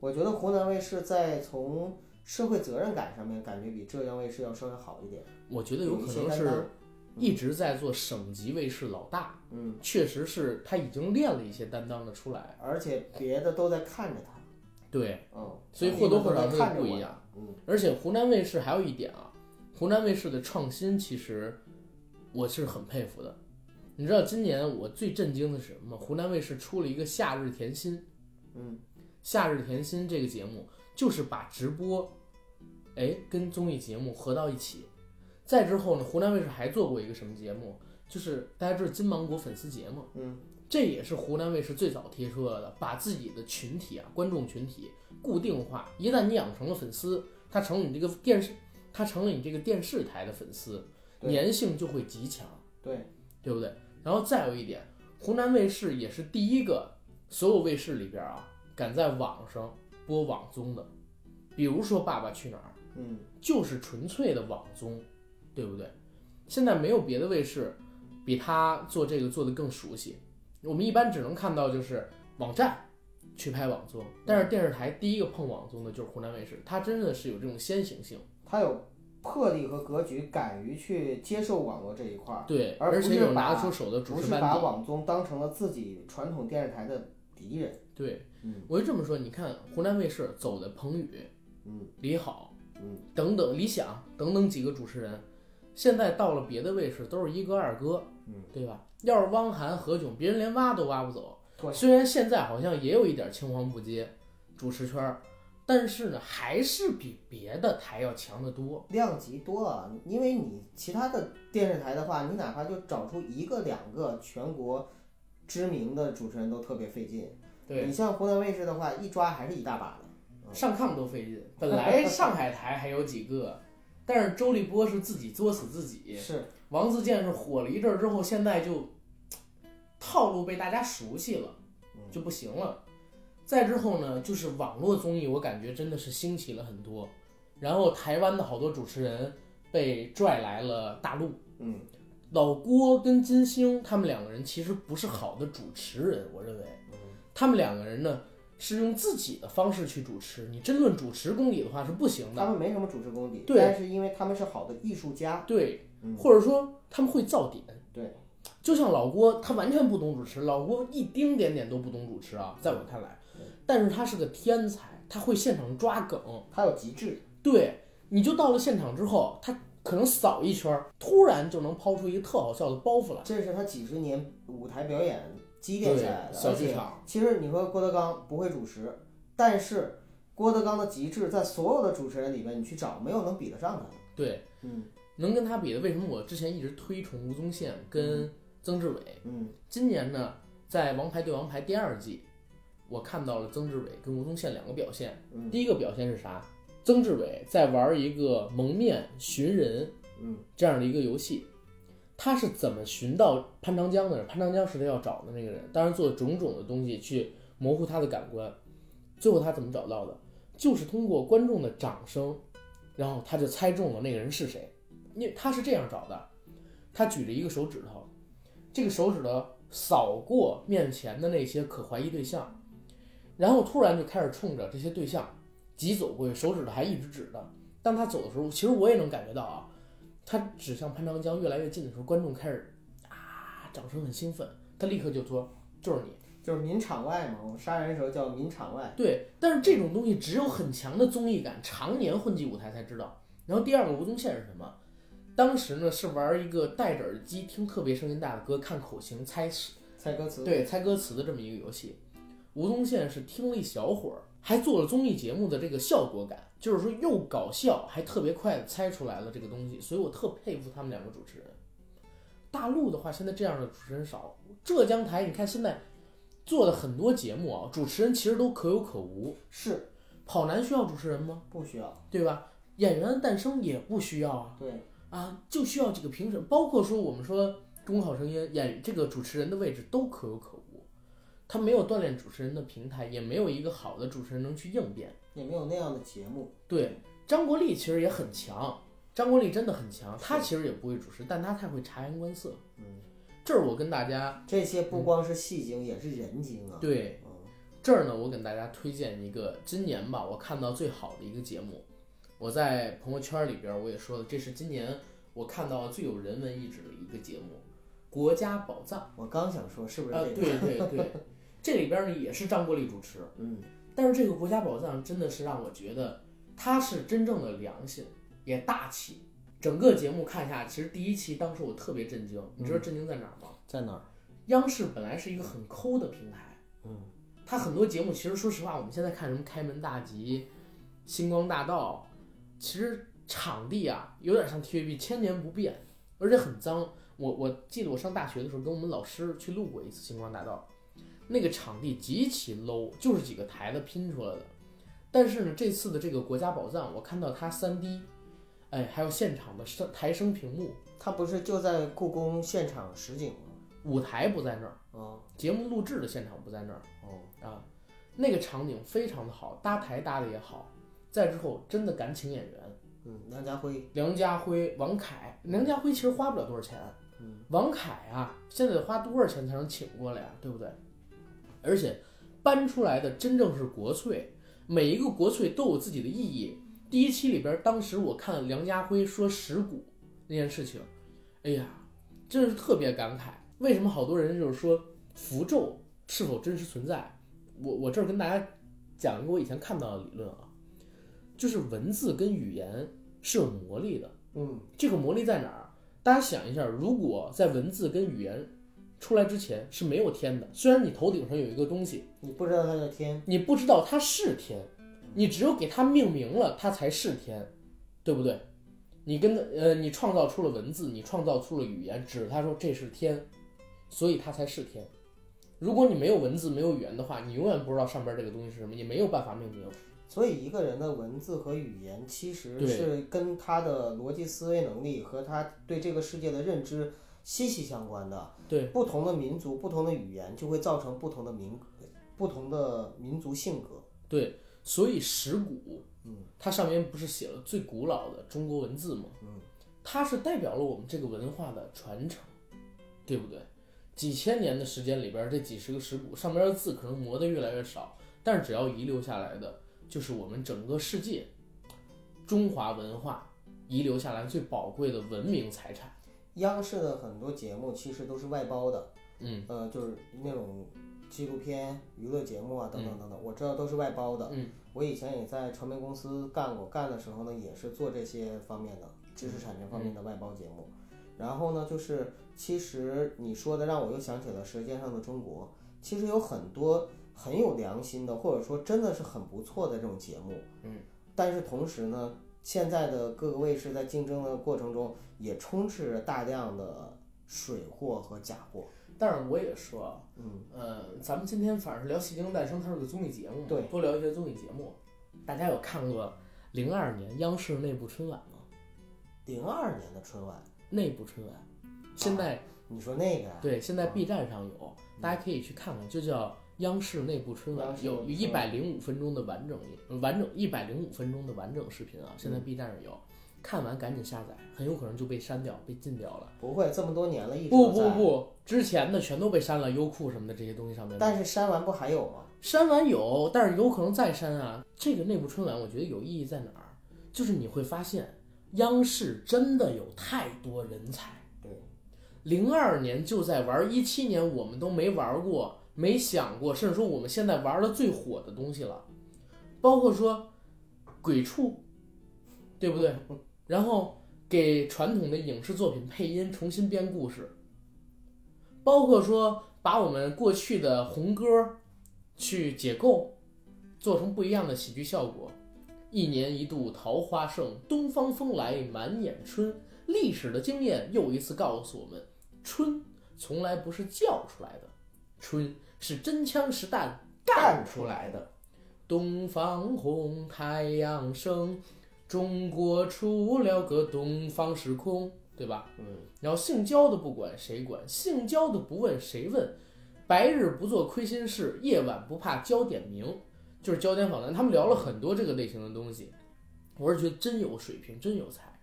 我觉得湖南卫视在从社会责任感上面，感觉比浙江卫视要稍微好一点。我觉得有可能是一直在做省级卫视老大，嗯，确实是他已经练了一些担当的出来。而且别的都在看着他。对，嗯，所以或多或少都都不一样。嗯而且湖南卫视还有一点啊，湖南卫视的创新其实我是很佩服的。你知道今年我最震惊的是什么吗？湖南卫视出了一个《夏日甜心》。嗯，《夏日甜心》这个节目就是把直播，哎，跟综艺节目合到一起。再之后呢，湖南卫视还做过一个什么节目？就是大家知道金芒果粉丝节嘛，嗯，这也是湖南卫视最早提出来的，把自己的群体啊，观众群体固定化。一旦你养成了粉丝，他成了你这个电视，他成了你这个电视台的粉丝，粘性就会极强，对，对不对？然后再有一点，湖南卫视也是第一个所有卫视里边啊敢在网上播网综的，比如说《爸爸去哪儿》，嗯，就是纯粹的网综，对不对？现在没有别的卫视比他做这个做的更熟悉。我们一般只能看到就是网站去拍网综，但是电视台第一个碰网综的就是湖南卫视，它真的是有这种先行性。他有魄力和格局，敢于去接受网络这一块儿，对，而不是且有拿出手的主不是把持班底。网综当成了自己传统电视台的敌人。对，嗯我就这么说，你看湖南卫视走的彭宇、嗯李好，嗯，等等李想等等几个主持人，现在到了别的卫视都是一哥二哥，嗯，对吧？要是汪涵、何炅，别人连挖都挖不走。虽然现在好像也有一点青黄不接，主持圈儿，但是呢，还是比别的台要强得多。量级多了，因为你其他的电视台的话，你哪怕就找出一个两个全国知名的主持人都特别费劲。对，你像湖南卫视的话，一抓还是一大把的。上炕都费劲。本来上海台还有几个，但是周立波是自己作死自己。是，王自健是火了一阵儿之后，现在就套路被大家熟悉了，就不行了。再之后呢，就是网络综艺，我感觉真的是兴起了很多。然后台湾的好多主持人被拽来了大陆，嗯，老郭跟金星他们两个人其实不是好的主持人，我认为，他们两个人呢是用自己的方式去主持。你真论主持功底的话是不行的，他们没什么主持功底，对但是因为他们是好的艺术家，对，嗯或者说他们会造点。对，就像老郭，他完全不懂主持，老郭一丁点点都不懂主持啊，在我看来，但是他是个天才，他会现场抓梗。他有极致。对，你就到了现场之后，他可能扫一圈儿，突然就能抛出一个特好笑的包袱来。这是他几十年舞台表演积淀下来的。小剧场其实你说郭德纲不会主持，但是郭德纲的极致在所有的主持人里面，你去找没有能比得上他的。对，嗯能跟他比的，为什么我之前一直推崇吴宗宪跟曾志伟？嗯今年呢，在《王牌对王牌》第二季，我看到了曾志伟跟吴宗宪两个表现。嗯第一个表现是啥？曾志伟在玩一个蒙面寻人嗯这样的一个游戏，他是怎么寻到潘长江的人？潘长江是他要找的那个人，当然做种种的东西去模糊他的感官，最后他怎么找到的？就是通过观众的掌声，然后他就猜中了那个人是谁。因为他是这样找的，他举着一个手指头，这个手指头扫过面前的那些可怀疑对象，然后突然就开始冲着这些对象急走过去，手指头还一直指着。当他走的时候，其实我也能感觉到啊，他指向潘长江越来越近的时候，观众开始啊掌声很兴奋，他立刻就说就是你。就是民场外嘛，我们杀人的时候叫民场外。对，但是这种东西只有很强的综艺感，常年混迹舞台才知道。然后第二个吴宗宪是什么？当时呢是玩一个戴着耳机听特别声音大的歌，看口型猜词猜歌词。对猜歌词的这么一个游戏。吴宗宪是听了一小会儿，还做了综艺节目的这个效果感，就是说又搞笑，还特别快的猜出来了这个东西，所以我特佩服他们两个主持人。大陆的话，现在这样的主持人少，浙江台你看现在做的很多节目啊，主持人其实都可有可无。是跑男需要主持人吗？不需要。对吧？演员的诞生也不需要啊对，啊，就需要几个评审，包括说我们说《中国好声音》演这个主持人的位置都可有可无，他没有锻炼主持人的平台，也没有一个好的主持人能去应变。也没有那样的节目。对，张国立其实也很强，张国立真的很强，他其实也不会主持，但他太会察言观色。嗯，这儿我跟大家这些不光是戏精，也是人精啊。对嗯这儿呢，我给大家推荐一个今年吧，我看到最好的一个节目。我在朋友圈里边我也说了，这是今年我看到最有人文意志的一个节目，《国家宝藏我刚想说，是不》是啊，这个？对对对，这里边呢也是张国立主持，嗯，但是这个《国家宝藏》真的是让我觉得他是真正的良心，也大气。整个节目看下，其实第一期当时我特别震惊，你知道震惊在哪儿吗？在哪儿？央视本来是一个很抠的平台，嗯，它很多节目其实说实话，我们现在看什么《开门大吉》《星光大道》，其实场地啊有点像 TVB，千年不变，而且很脏。我我记得我上大学的时候跟我们老师去录过一次星光大道，那个场地极其 low，就是几个台子拼出来的。但是呢，这次的这个国家宝藏，我看到它 3D 哎，还有现场的声台声屏幕，它不是就在故宫现场实景吗？舞台不在那儿，哦节目录制的现场不在那儿哦，啊，那个场景非常的好，搭台搭的也好。再之后，真的敢请演员，嗯，梁家辉，梁家辉、王凯，梁家辉其实花不了多少钱，嗯，王凯啊，现在得花多少钱才能请过来呀，对不对？而且搬出来的真正是国粹，每一个国粹都有自己的意义。第一期里边，当时我看梁家辉说石鼓那件事情，哎呀，真是特别感慨。为什么好多人就是说符咒是否真实存在？我我这儿跟大家讲一个我以前看到的理论啊，就是文字跟语言是有魔力的。嗯这个魔力在哪儿？大家想一下，如果在文字跟语言出来之前是没有天的，虽然你头顶上有一个东西，你不知道它叫天，你不知道它是天，你只有给它命名了，它才是天，对不对？你跟呃，你创造出了文字，你创造出了语言，指着它说这是天，所以它才是天。如果你没有文字，没有语言的话，你永远不知道上边这个东西是什么，你没有办法命名。所以一个人的文字和语言其实是跟他的逻辑思维能力和他对这个世界的认知息息相关的。对，不同的民族、不同的语言，就会造成不同的民不同的民族性格。对，所以石鼓，嗯，它上面不是写了最古老的中国文字吗？嗯，它是代表了我们这个文化的传承，对不对？几千年的时间里边，这几十个石鼓上面的字可能磨得越来越少，但是只要遗留下来的，就是我们整个世界中华文化遗留下来最宝贵的文明财产。央视的很多节目其实都是外包的，嗯呃，就是那种纪录片、娱乐节目啊，等等等等，我知道都是外包的。嗯，我以前也在传媒公司干过，干的时候呢，也是做这些方面的知识产权方面的外包节目。然后呢，就是其实你说的让我又想起了《舌尖上的中国》，其实有很多很有良心的，或者说真的是很不错的这种节目。嗯，但是同时呢，现在的各个卫视在竞争的过程中，也充斥着大量的水货和假货。但是我也说啊，嗯，呃，咱们今天反正是聊《戏精诞生》，它是个综艺节目，对多聊一些综艺节目。大家有看过零二年央视内部春晚吗？零二年的春晚，内部春晚，现在、你说那个呀？对，现在 B 站上有，大家可以去看看，就叫央视内部春晚有一百零五分钟的完整呃完整一百零五分钟的完整视频啊，现在嗯 B 站上有，看完赶紧下载，很有可能就被删掉、被禁掉了。不会，这么多年了，一直不。不不，之前的全都被删了，优酷什么的这些东西上面。但是删完不还有吗？删完有，但是有可能再删啊。这个内部春晚，我觉得有意义在哪儿？就是你会发现，央视真的有太多人才。对，零二年就在玩，一七年我们都没玩过，没想过，甚至说我们现在玩的最火的东西了，包括说鬼畜，对不对？然后给传统的影视作品配音，重新编故事，包括说把我们过去的红歌去解构，做成不一样的喜剧效果。一年一度桃花盛，东方风来满眼春。历史的经验又一次告诉我们，春从来不是叫出来的，春是真枪实弹干出来的。东方红，太阳升，中国出了个东方时空，对吧？嗯，然后性交的不管谁管，性交的不问谁问，白日不做亏心事，夜晚不怕焦点明，就是焦点访谈，他们聊了很多这个类型的东西，我是觉得真有水平，真有才，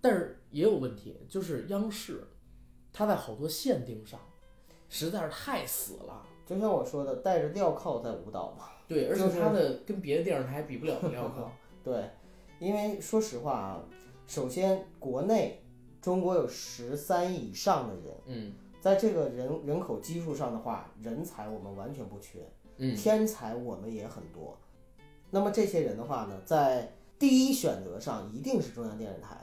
但是也有问题，就是央视，它在好多限定上实在是太死了，就像我说的，戴着镣铐在舞蹈嘛。对，而且就是它的跟别的电视台比不了的镣铐，对，因为说实话啊，首先国内中国有十三亿以上的人，嗯在这个人人口基数上的话，人才我们完全不缺，嗯，天才我们也很多。那么这些人的话呢，在第一选择上一定是中央电视台。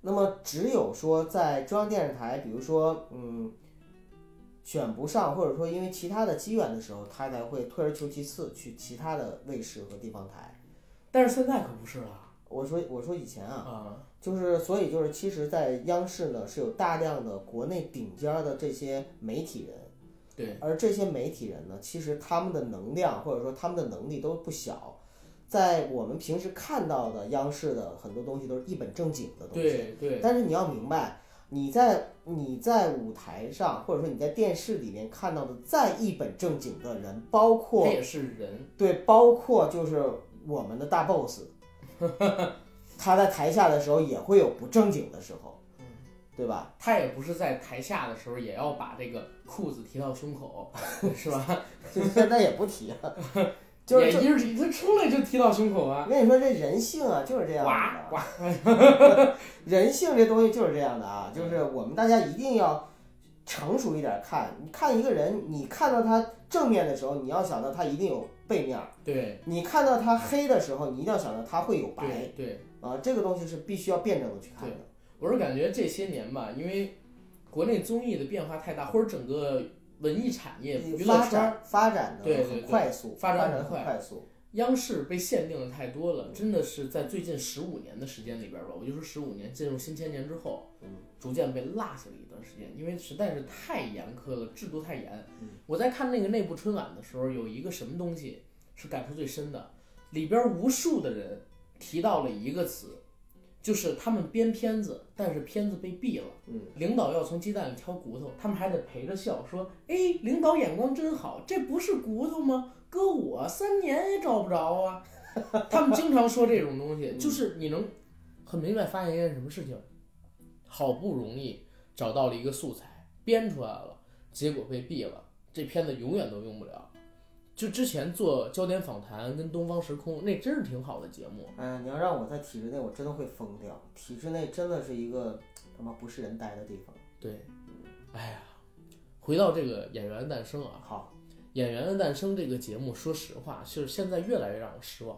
那么只有说在中央电视台，比如说嗯选不上，或者说因为其他的机缘的时候，他才会退而求其次去其他的卫视和地方台。但是现在可不是了我说我说以前啊，啊，就是所以就是其实，在央视呢是有大量的国内顶尖儿的这些媒体人，对，而这些媒体人呢，其实他们的能量或者说他们的能力都不小，在我们平时看到的央视的很多东西都是一本正经的东西，对对，但是你要明白，你在你在舞台上，或者说你在电视里面看到的再一本正经的人，包括他也是人，对，包括就是我们的大 boss，他在台下的时候也会有不正经的时候，对吧？他也不是在台下的时候也要把这个裤子提到胸口，是吧？就现在也不提了，就是他出来就提到胸口啊我，跟你说，这人性啊就是这样呱的，呱，人性这东西就是这样的啊，就是我们大家一定要成熟一点看。你看一个人，你看到他正面的时候，你要想到他一定有背面儿；对你看到它黑的时候，你一定要想到它会有白对对，啊。这个东西是必须要辩证的去看的。我是感觉这些年吧，因为国内综艺的变化太大，或者整个文艺产业、娱乐圈，发展发展的很快速，发展很快快速。央视被限定的太多了，真的是在最近十五年的时间里边儿吧，我就说十五年进入新千年之后，嗯逐渐被落下了一段时间，因为实在是太严苛了，制度太严。嗯我在看那个内部春晚的时候，有一个什么东西是感触最深的，里边无数的人提到了一个词，就是他们编片子，但是片子被毙了。嗯，领导要从鸡蛋里挑骨头，他们还得陪着笑说：“哎，领导眼光真好，这不是骨头吗？搁我三年也找不着啊。”他们经常说这种东西，就是你能很明白发现一件什么事情，好不容易找到了一个素材，编出来了，结果被毙了，这片子永远都用不了。就之前做焦点访谈跟东方时空，那真是挺好的节目。哎呀，你要让我在体制内，我真的会疯掉。体制内真的是一个他妈不是人待的地方。对，哎呀，回到这个演员的诞生啊，好，《演员的诞生》这个节目，说实话，就是现在越来越让我失望。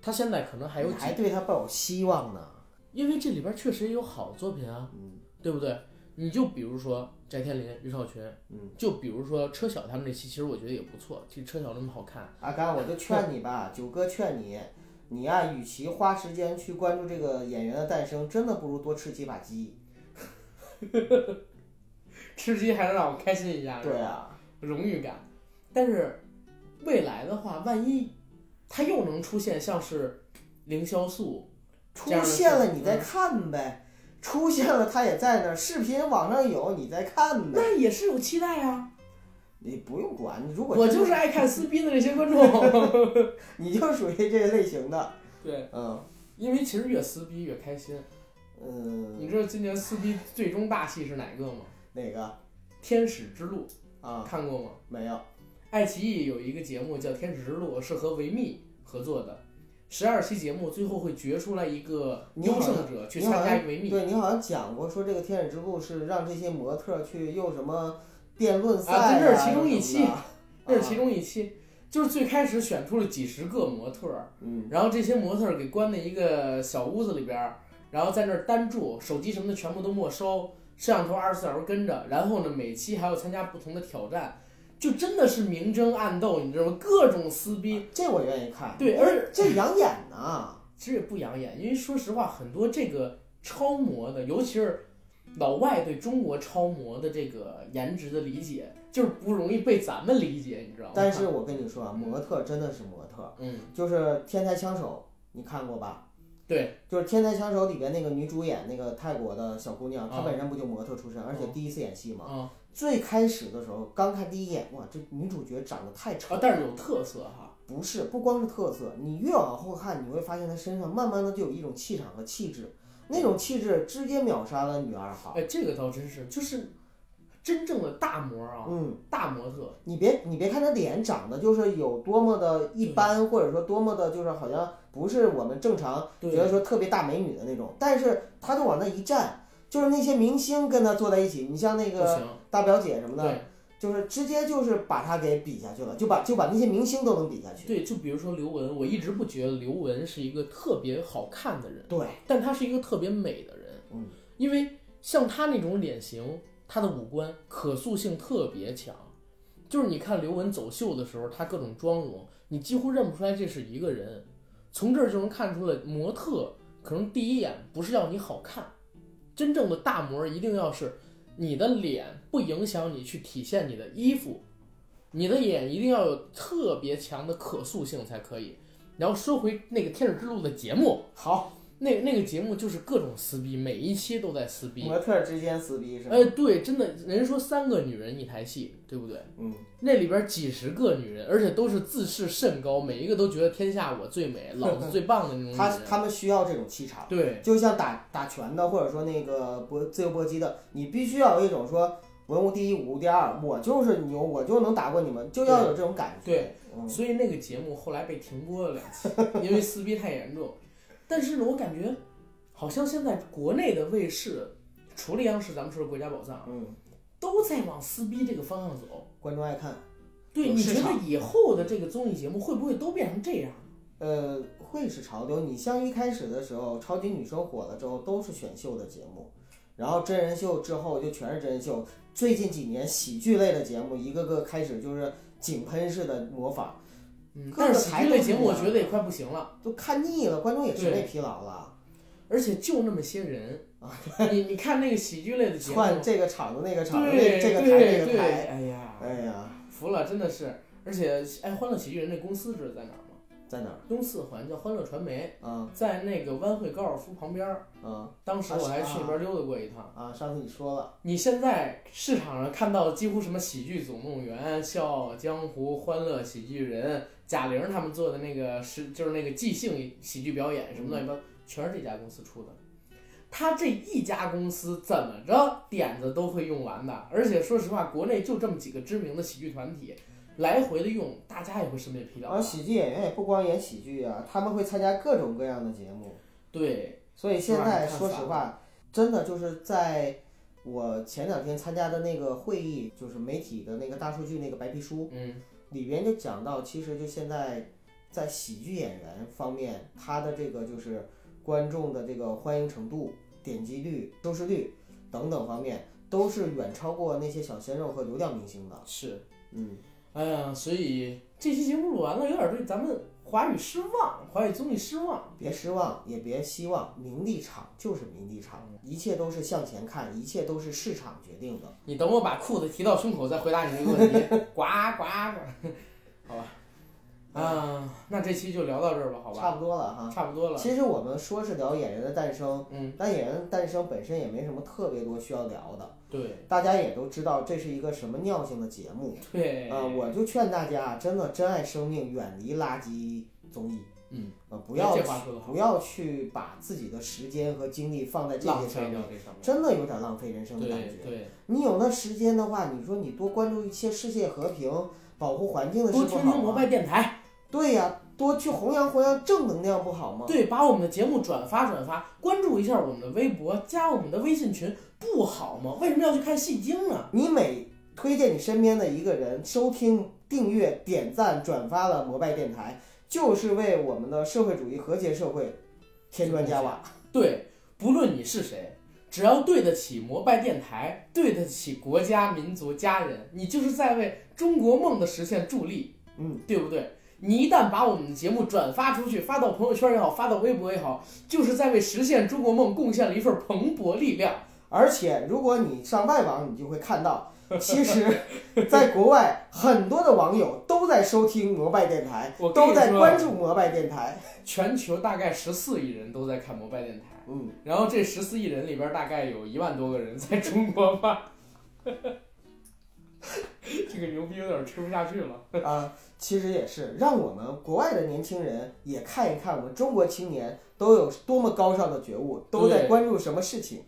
他现在可能还有几你还对他抱有希望呢。因为这里边确实也有好作品啊，嗯对不对？你就比如说翟天临、于少群，嗯，就比如说车晓他们那期，其实我觉得也不错。其实车晓那么好看，阿甘，我就劝你吧，九哥劝你，你呀、与其花时间去关注这个演员的诞生，真的不如多吃几把鸡。吃鸡还能让我开心一下，对啊，荣誉感。但是未来的话，万一他又能出现像是凌潇肃出现了你再看呗，出现了他也在那儿，视频网上有你再看呗，那也是有期待啊。你不用管。你如果我就是爱看撕逼的那些观众。你就属于这类型的，对，嗯因为其实越撕逼越开心。嗯，你知道今年撕逼最终大戏是哪个吗？哪个《天使之路啊》看过吗？没有？爱奇艺有一个节目叫《天使之路》，是和维密合作的。十二期节目最后会决出来一个优胜者去参加维密。对你好像讲过，说这个天使之路是让这些模特去又什么辩论赛啊这是其中一期这是其中一期，就是最开始选出了几十个模特儿，嗯然后这些模特儿给关在一个小屋子里边儿，然后在那儿单住，手机什么的全部都没收，摄像头二十四小时跟着，然后呢每期还要参加不同的挑战，就真的是明争暗斗，你知道吗？各种撕逼，这我愿意看。对而这养眼呐。其实也不养眼，因为说实话，很多这个超模的，尤其是老外对中国超模的这个颜值的理解，就是不容易被咱们理解，你知道吗？但是我跟你说啊，模特真的是模特，嗯，就是《天才枪手》，你看过吧？对，就是《天才枪手》里边那个女主演那个泰国的小姑娘，她啊本身不就模特出身，而且第一次演戏嘛。啊最开始的时候，刚看第一眼，哇，这女主角长得太丑啊，但是有特色哈，不是，不光是特色，你越往后看，你会发现她身上慢慢的就有一种气场和气质，那种气质直接秒杀了女二号。哎，这个倒真是，就是真正的大模啊，嗯，大模特，你别你别看她脸长得就是有多么的一般，或者说多么的就是好像不是我们正常觉得说特别大美女的那种，但是她就往那一站，就是那些明星跟她坐在一起，你像那个大表姐什么的，对。就是直接就是把她给比下去了，就把就把那些明星都能比下去。对，就比如说刘雯，我一直不觉得刘雯是一个特别好看的人，对，但她是一个特别美的人，嗯，因为像她那种脸型，她的五官可塑性特别强，就是你看刘雯走秀的时候，她各种妆容，你几乎认不出来这是一个人，从这儿就能看出来，模特可能第一眼不是要你好看，真正的大模一定要是你的脸不影响你去体现你的衣服，你的眼一定要有特别强的可塑性才可以。然后说回那个《天使之路》的节目，好，那那个节目就是各种撕逼，每一期都在撕逼。模特之间撕逼是吧？哎，对，真的，人说三个女人一台戏，对不对？嗯，那里边几十个女人，而且都是自视甚高，每一个都觉得天下我最美，老子最棒的那种女他人。他们需要这种气场。对就像打打拳的，或者说那个搏自由搏击的，你必须要有一种说文无第一，武无第二，我就是牛，我就能打过你们，就要有这种感觉。对，嗯，所以那个节目后来被停播了两期，因为撕逼太严重。但是呢，我感觉好像现在国内的卫视，除了央视，咱们说的国家宝藏，嗯，都在往撕逼这个方向走。观众爱看。对，你觉得以后的这个综艺节目会不会都变成这样？呃，会是潮流。你像一开始的时候，超级女声火了之后，都是选秀的节目，然后真人秀之后就全是真人秀。最近几年喜剧类的节目，一个个开始就是井喷式的模仿，嗯，但是喜剧类节目我觉得也快不行了，都看腻了，观众也审美疲劳了。而且就那么些人啊，你你看那个喜剧类的节目，换这个场子那个场子，这个台那个台，哎呀，哎呀，服了，真的是。而且，哎，欢乐喜剧人那公司知道在哪儿吗？在哪儿？东四环叫欢乐传媒，嗯在那个湾汇高尔夫旁边儿。啊当时我还去那边溜达过一趟。啊！上次你说了，你现在市场上看到几乎什么喜剧总动员、笑傲江湖、欢乐喜剧人、贾玲他们做的那个是就是那个即兴喜剧表演什么乱七八糟，全是这家公司出的。他这一家公司怎么着点子都会用完的，而且说实话，国内就这么几个知名的喜剧团体，来回的用，大家也会审美疲劳而。喜剧演员也不光演喜剧啊，他们会参加各种各样的节目。对，所以现在说实话，真的就是在我前两天参加的那个会议，就是媒体的那个大数据那个白皮书嗯，里边就讲到，其实就现在在喜剧演员方面，他的这个就是观众的这个欢迎程度、点击率、收视率等等方面，都是远超过那些小鲜肉和流量明星的。是。嗯，哎呀，所以这期节目录完了，有点对咱们华语失望，华语综艺失望。别失望，也别希望，名利场就是名利场，一切都是向前看，一切都是市场决定的。你等我把裤子提到胸口再回答你这个问题。呱呱呱，好吧。啊，那这期就聊到这儿吧，好吧？差不多了哈。差不多了。其实我们说是聊演员的诞生，嗯，但演员的诞生本身也没什么特别多需要聊的，对大家也都知道这是一个什么尿性的节目。对。啊、我就劝大家真的珍爱生命，远离垃圾综艺。嗯，呃，不要去不要去把自己的时间和精力放在这些上面。真的有点浪费人生的感觉。对，你有那时间的话，你说你多关注一些世界和平、保护环境的事多不好吗？听听摩拜电台，对呀、多去弘扬弘扬正能量不好吗？对，把我们的节目转发转发，关注一下我们的微博，加我们的微信群，不好吗？为什么要去看戏精啊？你每推荐你身边的一个人收听、订阅、点赞、转发了摩拜电台，就是为我们的社会主义和谐社会添砖加瓦。对，不论你是谁，只要对得起摩拜电台，对得起国家、民族、家人，你就是在为中国梦的实现助力，嗯，对不对？你一旦把我们的节目转发出去，发到朋友圈也好，发到微博也好，就是在为实现中国梦贡献了一份蓬勃力量。而且如果你上外网，你就会看到，其实，在国外很多的网友都在收听摩拜电台，都在关注摩拜电台。全球大概十四亿人都在看摩拜电台，嗯，然后这十四亿人里边大概有一万多个人在中国吧。这个牛逼有点吹不下去了。啊、其实也是让我们国外的年轻人也看一看我们中国青年都有多么高尚的觉悟，都在关注什么事情。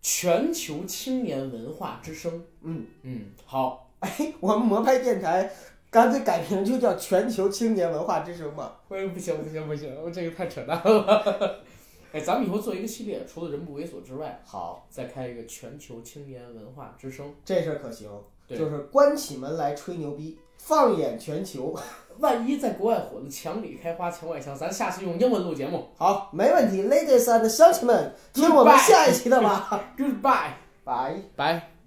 全球青年文化之声。嗯，嗯，好，哎，我们摩拜电台干脆改名就叫全球青年文化之声吧。哎，不行不行不行，我这个太扯淡了。哎，咱们以后做一个系列，除了人不猥琐之外，好，再开一个全球青年文化之声。这事儿可行，对就是关起门来吹牛逼，放眼全球。万一在国外火的墙里开花墙外香，咱下次用英文录节目。好，没问题，Ladies and gentlemen，听我们下一期的吧。Goodbye，拜。拜。